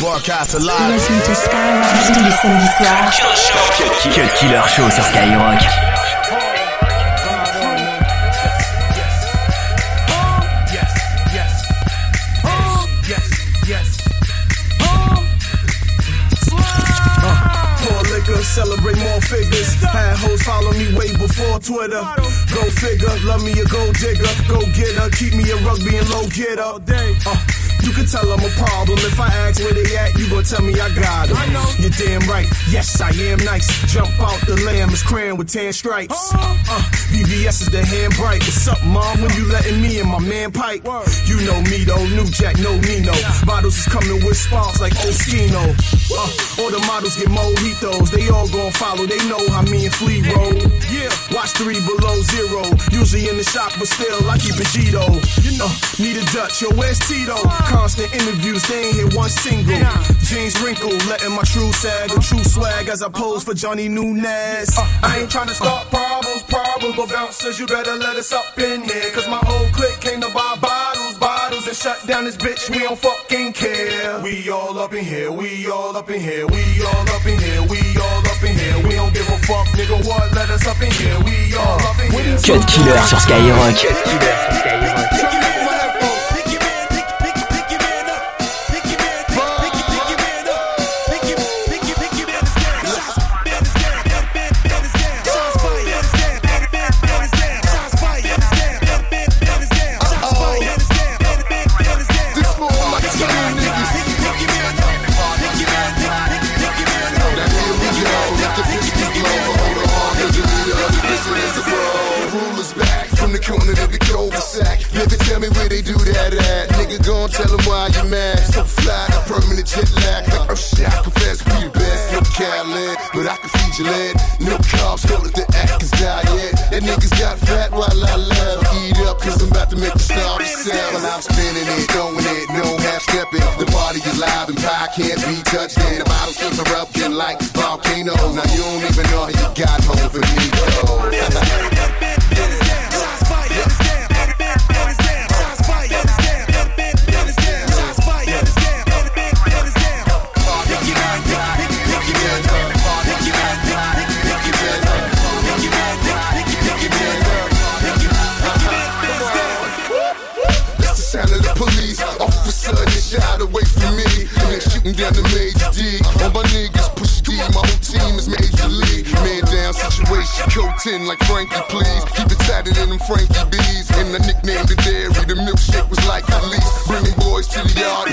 Broadcast live. Listen to Skyrock tous les samedis soirs. Cut Killer Show sur Skyrock. celebrate more figures. Had hoes follow me way before Twitter. Go figure, love me a gold digger. Go get her, keep me a rugby and low getter. Uh, you can tell I'm a problem. If I ask where they at, you gon' tell me I got them. I know. You're damn right. Yes, I am nice. Jump out is crayon with tan stripes. Uh, VVS is the hand bright. What's up, mom? When you letting me and my man pipe? You know me though. New Jack, no Nino. Bottles is coming with sparks like Oskino. Uh, all the models get mojitos. They all gon' follow. They know how me and Flea roll. Yeah, watch three below zero. Usually in the shop, but still I keep it Gito. Uh, need a Dutch. Yo, where's Tito? Constant interviews, they ain't hit one single. Jeans wrinkled, letting my true sag, a true swag as I pose for Johnny Nunez. I ain't trying to start problems, problems, but bouncers, you better let us up in here. Cause my whole clique came to buy bottles, bottles, and shut down this bitch, we don't fucking care. We all up in here, we all up in here, we all up in here, we all up in here. We don't give a fuck, nigga, what? Let us up in here, we all up in here. Cut Killer sur Skyrock. Cut Killer sur Skyrock. While I love. Eat up, cause I'm about to make the star sell. While I'm spinning it, throwing it, no half stepping. The party is live and pie can't be touched. And the bottles keep erupting like volcanoes. Now you don't even know how you got home for me, 10 like Frankie, please. Keep it tighter than them Frankie B's. And I nicknamed the dairy, the milkshake was like the least. Bringing boys to the yard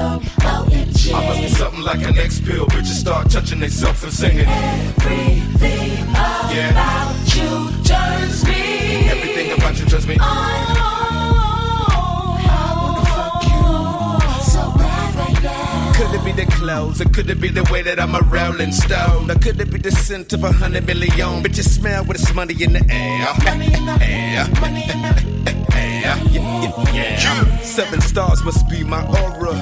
I must be something like an X pill. Bitches start touching themselves and singing. Everything about yeah. you turns me. Everything about you turns me oh, oh, oh. on. Could it be the clothes? Or could it be the way that I'm a rolling stone? Or could it be the scent of a hundred million? Bitches smell with this money in the air. Money in the air. Money in the air. Yeah, yeah, yeah. Seven stars must be my aura.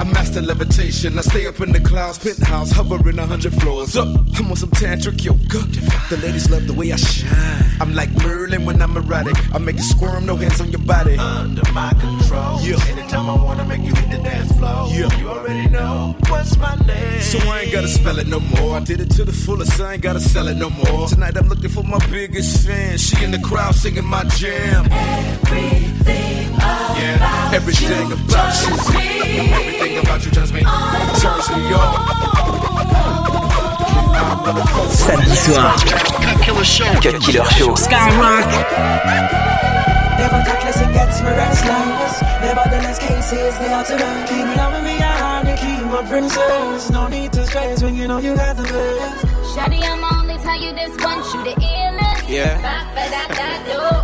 I master levitation. I stay up in the clouds, penthouse, hovering a hundred floors up. I'm on some tantric yoga. The ladies love the way I shine. I'm like Merlin when I'm erotic. I make you squirm, no hands on your body. Under my control. Yeah. Anytime I wanna make you hit the dance floor. Yeah. You already know what's my name. So I ain't gotta spell it no more. I did it to the fullest. I ain't gotta sell it no more. Tonight I'm looking for my biggest fan. She in the crowd singing my jam. Everything about yeah. Everything you about you. Everything about you turns me, turns me on. Samedi soir. Cut Killer Show. Cut Killer Show. Skyrock. Never tactless, it gets me restless. Nevertheless, cases they are to learn. Keep me loving me, my princess. No need to stress when you know you got the best. Shawty, I'ma only tell you this once, you the illest. Yeah.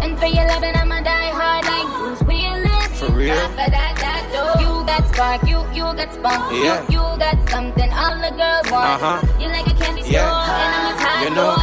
And for your loving, I'ma die hard like Bruce Willis. For real? You got spark, you, you got spunk. Yeah. You, you got something all the girls want. Uh-huh. You like a candy store, Yeah. and I'm a tie You know.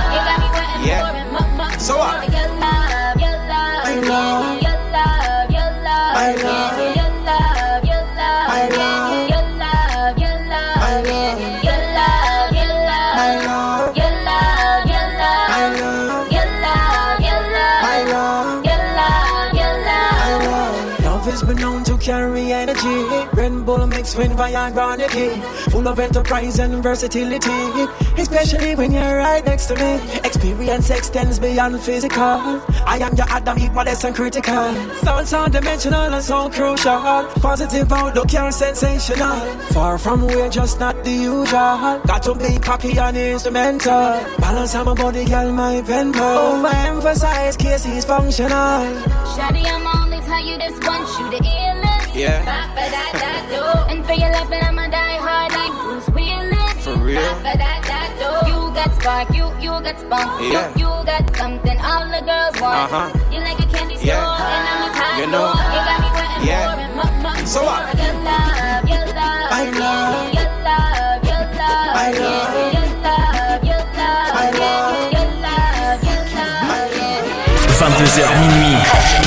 Viagra and a key. Full of enterprise and versatility. Especially when you're right next to me. Experience extends beyond physical. I am your Adam, equal less and critical. Sound so dimensional and so crucial. Positive outlook, you're sensational. Far from we're just not the usual. Got to be cocky and instrumental. Balance on my body, girl, my pen pal. Overemphasize cases functional. Shawty, I'ma only tell you this once, you the illest. Yeah. And for your loving, I'ma die hard like Bruce Willis. For real? Ba-ba-da-da-do. You got spark, you, you got spunk. Yeah. You, you got something all the girls want. Uh-huh. You like a candy store, Yeah. and I'm a tie You know. You got me wanting Yeah. more and more, more. So what? Your love, your love. I love. Your love, your love. I love. Your love, your love. I love. Your love, your love. 22h minuit.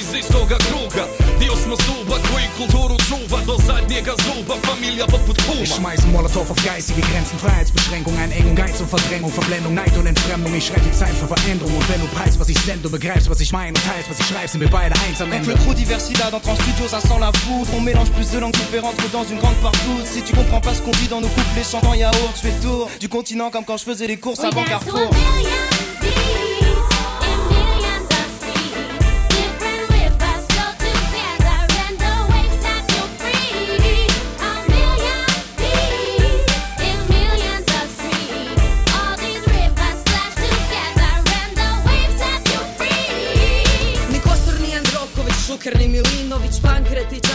Iz istoga kruga. Dio smo zuba koji kulturu čuva. Do zadnjega zuba, familija poput Ich kuma schmeiß Molotow auf geistige Grenzen, Freiheitsbeschränkung, Einengung, Geiz und Verdrängung, Verblendung, Neid und Entfremdung. Ich schreib die Zeit für Veränderung. Und wenn du preist, was ich sende, du begreifst, was ich meine und teilst, was ich schreib, sind wir beide eins am Ende. le trop diversida entre en studio ça sent la foudre. On mélange plus de langues différentes que dans une grande partouze Si tu comprends pas ce qu'on dit dans nos couplets chantants yaourt Je fais le tour du continent comme quand je faisais les courses We avant dance to a Carrefour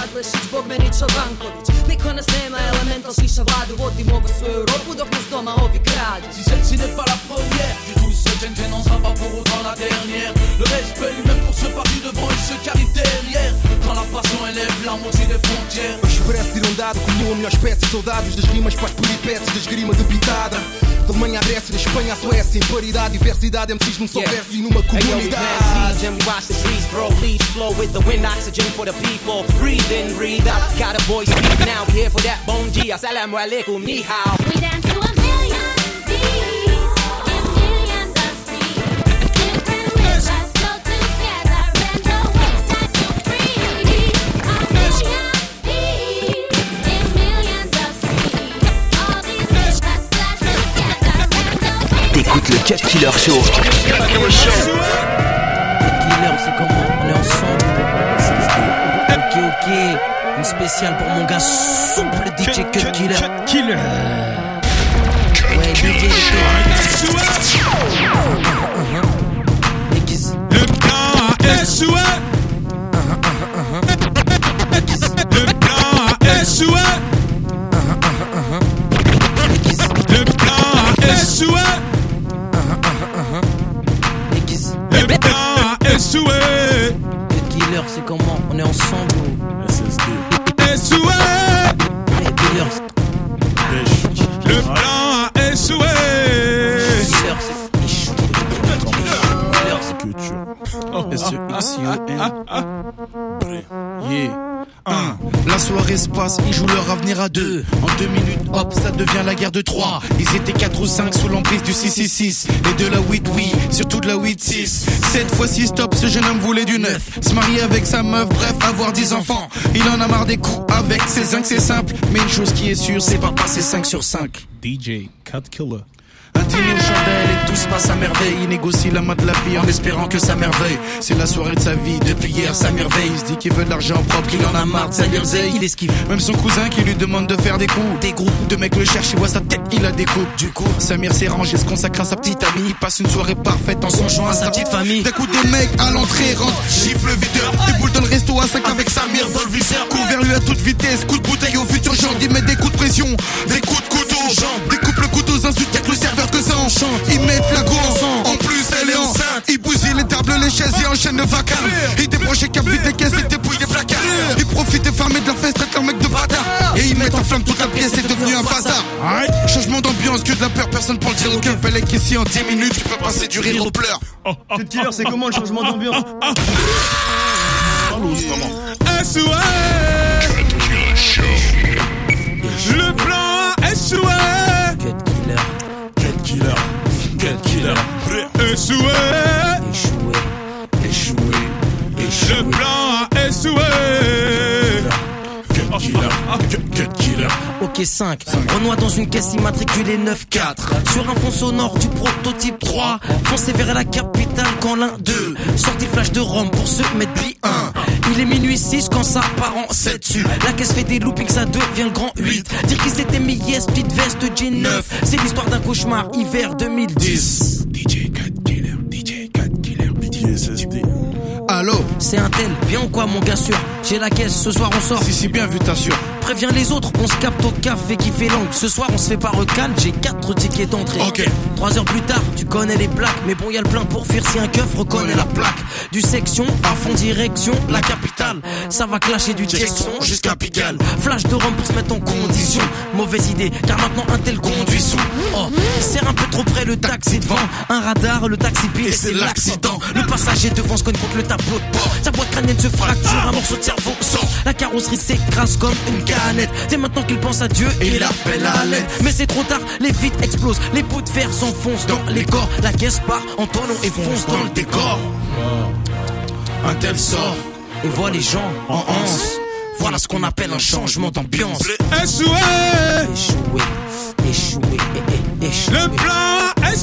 Adlešić, Bogmenić, Čobanković. Niko nas nema, elemental šiša vladu Vodimo ovu svoju Europu dok nas doma ovi kradu. Si celle-ci n'est ce TNT n'en sera pas pour autant la dernière. Le respect lui-même pour ceux partis devant et ceux qui arrivent derrière. Quand la passion élève la moitié des frontières. O expresso de irondado comeu a melhor espécie Soldados das rimas para as peripécias da esgrima de pitada Da Alemanha à Grécia, da Espanha à Suécia Em paridade, diversidade, MCs num só verso e numa Hey, yo, we comunidade and we watch the trees grow. Leaves flow with the wind, oxygen for the people. Breathe in, breathe out. Got a voice, speak now. We here for that. Bon dia, assalamu alaikum, ni hao. We dance to Killer Show. Killer, c'est comment On est ensemble. Ok, ok. Une spéciale pour mon gars souple DJ Cut Killer. Killer. Ouais, DJ Le plan a échoué. comment On est ensemble ou Le plan a échoué Oh, S O E. Un. La soirée se passe, ils jouent leur avenir à deux. En deux minutes, hop, ça devient la guerre de trois. Ils étaient 4 ou 5 sous l'emprise du 666 et de la 8 oui, surtout de la 8-6. Cette fois-ci, stop, ce jeune homme voulait du neuf. Se marier avec sa meuf, bref, avoir 10 enfants. Il en a marre des coups avec ses zincs, c'est simple. Mais une chose qui est sûre, c'est pas passer 5 sur 5. DJ Cut Killer. Dîner aux chandelles et tout se passe à merveille. Il négocie la main de la fille en espérant que ça merveille. C'est la soirée de sa vie, depuis hier ça merveille. Il se dit qu'il veut de l'argent propre, qu'il en a marre de sa merveille. Il esquive. Même son cousin qui lui demande de faire des coups. Des groupes de mecs le cherchent, il voit sa tête, il la découpe. Du coup, Samir s'est rangé, se consacre à sa petite amie. Il passe une soirée parfaite en songeant à sa petite famille. D'un coup, des mecs à l'entrée rentrent, gifle le videur. Des boules dans le resto à 5 avec Samir dans le viseur. Court vers lui à toute vitesse, coup de bouteille au futur genre. Il met des coups de pression, des coups de couteau enchante. Ils mettent la go en plus elle est enceinte. Ils bousillent les tables, les chaises et enchaînent le vacarme. Ils débranchent les câbles, vident les caisses et dépouillent les placards. Ils profitent des femmes et de leur fesse, traitent leur mec de bâtard. Et ils mettent en flamme toute la pièce, c'est devenu un bazar. Changement d'ambiance, que de la peur, personne pour le dire. Aucun fallait qu'ici en 10 minutes, tu peux passer du rire aux pleurs. Cut Killer, c'est comment le changement d'ambiance? SOS Le Cut Killer. Échoué Échoué. Échoué Le plan a échoué Cut Killer Cut- Cut Killer. Ok 5, Renoir dans une caisse immatriculée 9-4 Sur un fond sonore du prototype 3 Foncez vers la capitale quand l'un 2 Sorti flash de Rome pour se mettre bi 1 Il est minuit 6 quand ça part en 7 dessus La caisse fait des loopings ça devient le grand 8 Dire qu'il s'était mis yes, petite veste G9 C'est l'histoire d'un cauchemar hiver 2010 DJ Cut Killer DJ Cut Killer PTSD Allô C'est un tel, bien ou quoi mon gars sûr? J'ai la caisse, ce soir on sort Si si bien vu t'assures Préviens les autres, on se capte au café qui fait langue. Ce soir, on se fait pas recal, j'ai quatre tickets d'entrée. Ok. Trois heures plus tard, tu connais les plaques, mais bon, y a le plein pour fuir si un keuf reconnaît la plaque. Du section à fond direction, la capitale. Ça va clasher du Jackson jusqu'à Pigalle. Flash de Rome pour se mettre en condition. Mauvaise idée, car maintenant un tel conduit sous. Oh, serre un peu trop près le taxi devant. Un radar, le taxi pile, et c'est l'accident. Le passager devant se cogne contre le de. Sa boîte crânienne se fracture, un morceau de cerveau sort. La carrosserie s'écrase comme une canette. C'est maintenant qu'il pense à Dieu et il appelle à l'aide. Mais c'est trop tard, les vitres explosent, les bouts de fer s'enfoncent dans les corps. La caisse part en tonneau et fonce dans le décor. Un tel sort Et voit les gens en anse. Voilà ce qu'on appelle un changement d'ambiance. Échoué Échoué, échoué, échoué. Le plan a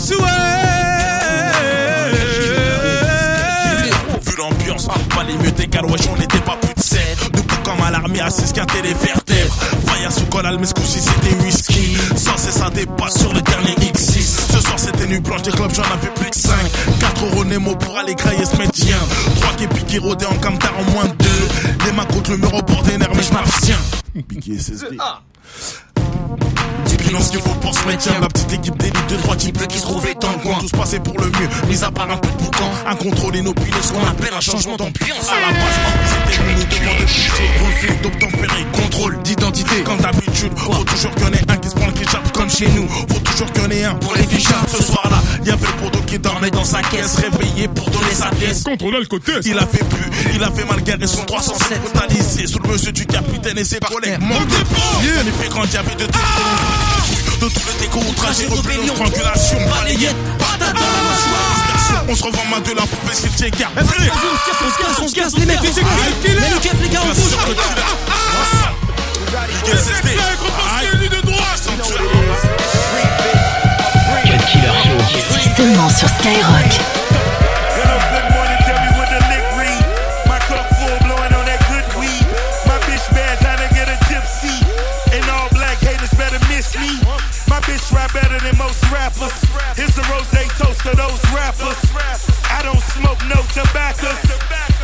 mieux tes car wesh on n'était pas plus de 7 Debout comme à l'armée, assis quinté les vertèbres. Vaillant sous collal, mais ce coup-ci c'était whisky. Sans cesse ça dépasse sur le dernier X6 Ce soir c'était nuit blanche, des clubs j'en avais plus que 5 4 euros Nemo pour aller grailler ce médecin 3 qui piqué rodé en camtar en moins de 2 Les mains contre le mur au bord des nerfs, mais je m'abstiens. Piqué SSD Dis ce qu'il faut pour se mettre Ma petite équipe d'élite de trois types qui se trouvaient dans le coin. Tout se passait pour le mieux, mis à part un peu de boucan. Incontrôlé nos piles, ce qu'on appelle un changement d'ambiance. À la base, c'était nous demande de bouger Refus d'obtempérer, contrôle d'identité. Comme d'habitude, faut toujours qu'il y en ait un qui se prend le ketchup Comme chez nous, faut toujours qu'il y en ait un pour les fichards Ce soir-là, il y avait le poteau qui dormait dans sa caisse. Réveillé pour donner sa pièce. Contrôle alcotest Il a fait plus, il a fait mal garé son 307 Brutalisé sous le monsieur du capitaine et ses collègues. pas Yeah. En effet, quand il y avait de tout de tout le déco, rébellion, strangulation, balayette, patate dans la mâchoire. On se revend main de la poupée, c'est le checker. On se casse, on se casse, les mecs, on se casse. Mets le keuf, les gars, on bouge. de droit, Ici seulement sur Skyrock. The rose toast to those rappers. I don't smoke no tobacco,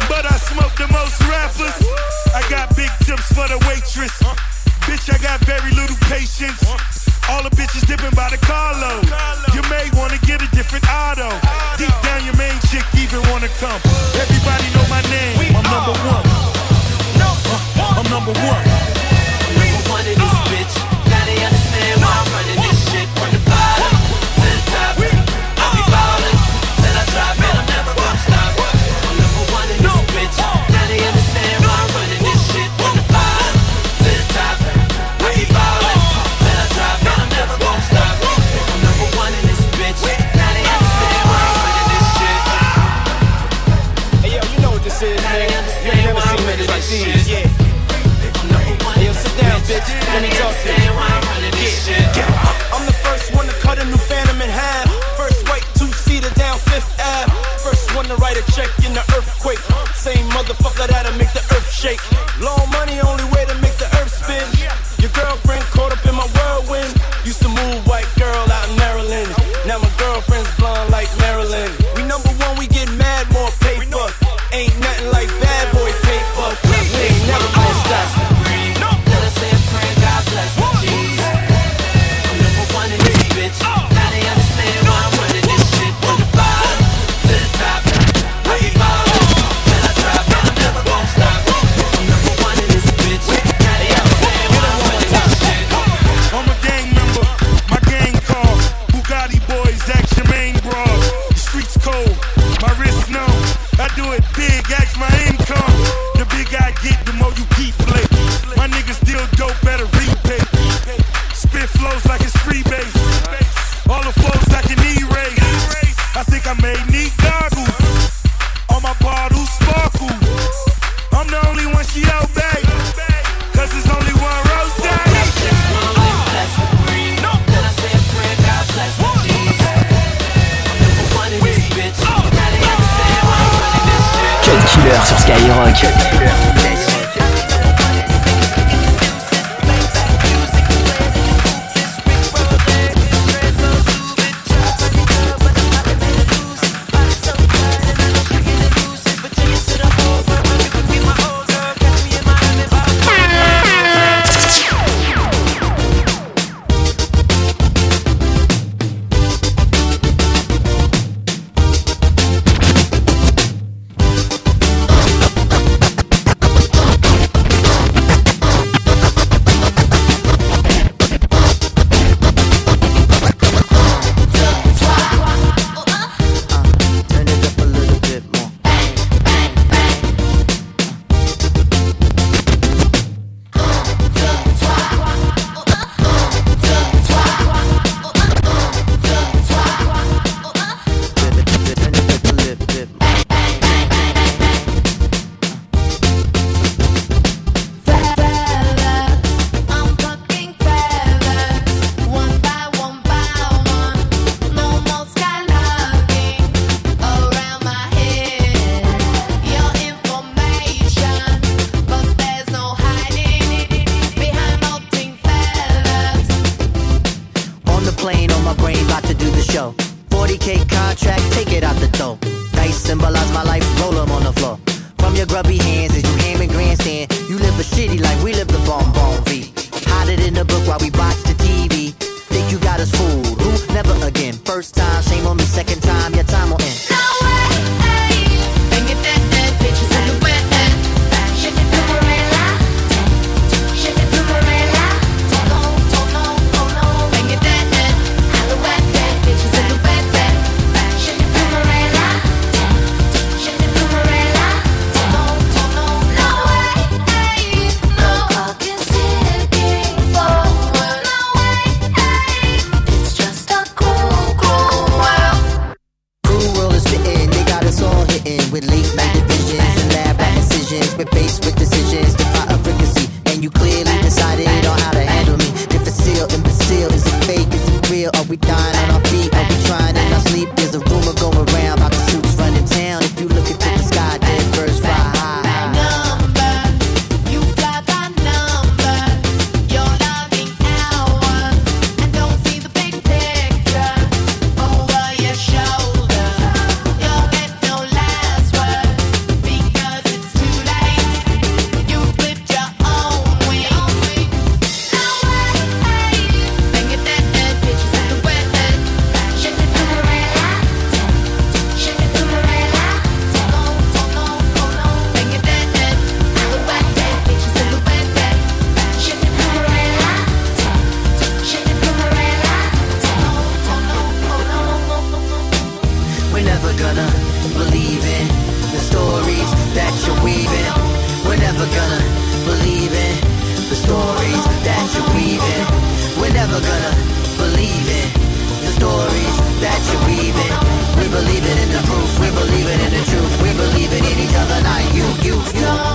but I smoke the most rappers. I got big tips for the waitress. Bitch, I got very little patience. bitch, and it's all I'm the first one to cut a new phantom in half. First white two-seater down Fifth Ave. First one to write a check in the earthquake. Same motherfucker that'll make the earth shake. Long money on never gonna believe in the stories that you're weaving. We're never gonna believe in the stories that you're weaving. We believe it in the proof, we believe it in the truth, we believe it in each other, not you, you, you.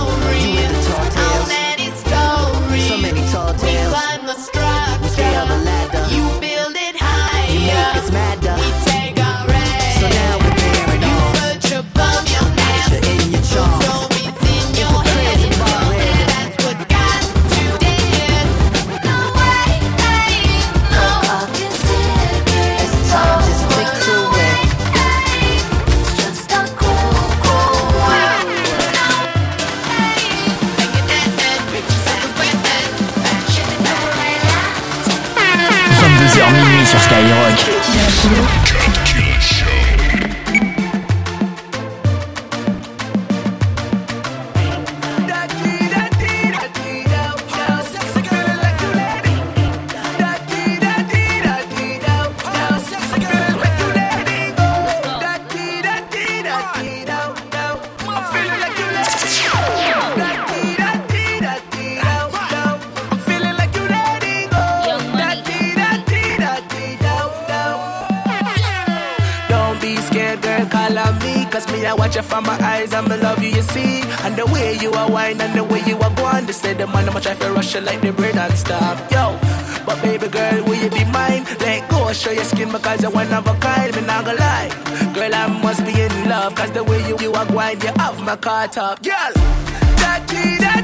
sur Skyrock. Rush you like the bread and stop. Yo, but baby girl, will you be mine? Let go, show your skin because you're one of a kind. Me not gonna lie. Girl, I must be in love. Cause the way you, you are going, you have my car top. Girl, da dee da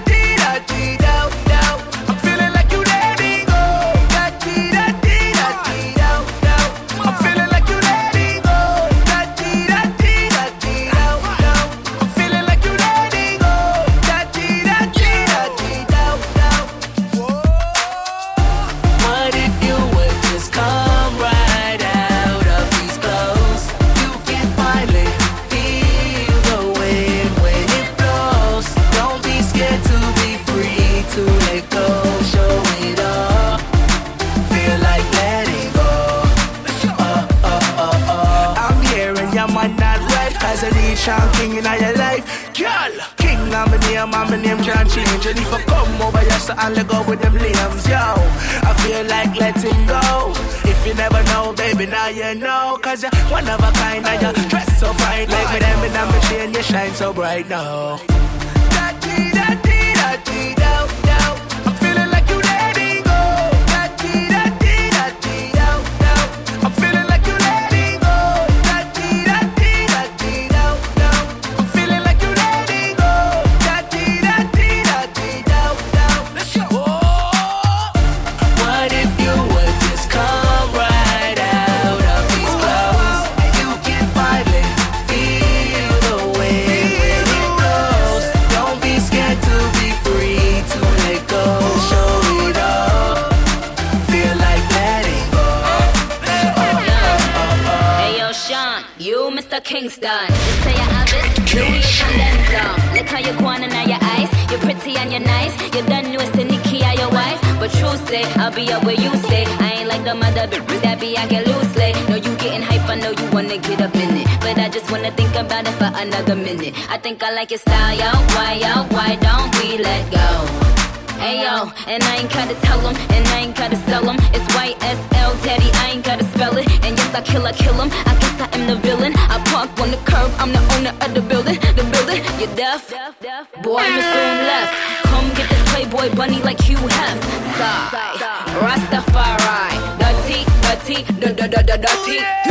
Sean King in your life. Girl, King I'm a name, I'm a name can't change. And if I come over here so I'll let go with them limbs Yo, I feel like letting go. If you never know, baby, now you know. Cause you're one of a kind and you dress so fine Like with them and I'm chain, you shine so bright now mother that be I get loose late. No, you getting hype, I know you wanna get up in it. But I just wanna think about it for another minute. I think I like your style, yo. Why, yo? Why don't we let go? Hey yo, and I ain't gotta tell them, and I ain't gotta sell them. It's YSL, daddy, I ain't gotta spell it. And yes, I kill, I kill him. I guess I am the villain. I park on the curb, I'm the owner of the building. The building, you deaf? Boy, I'm soon left. Come get this Playboy bunny like you have. Da da da dirty, dirty.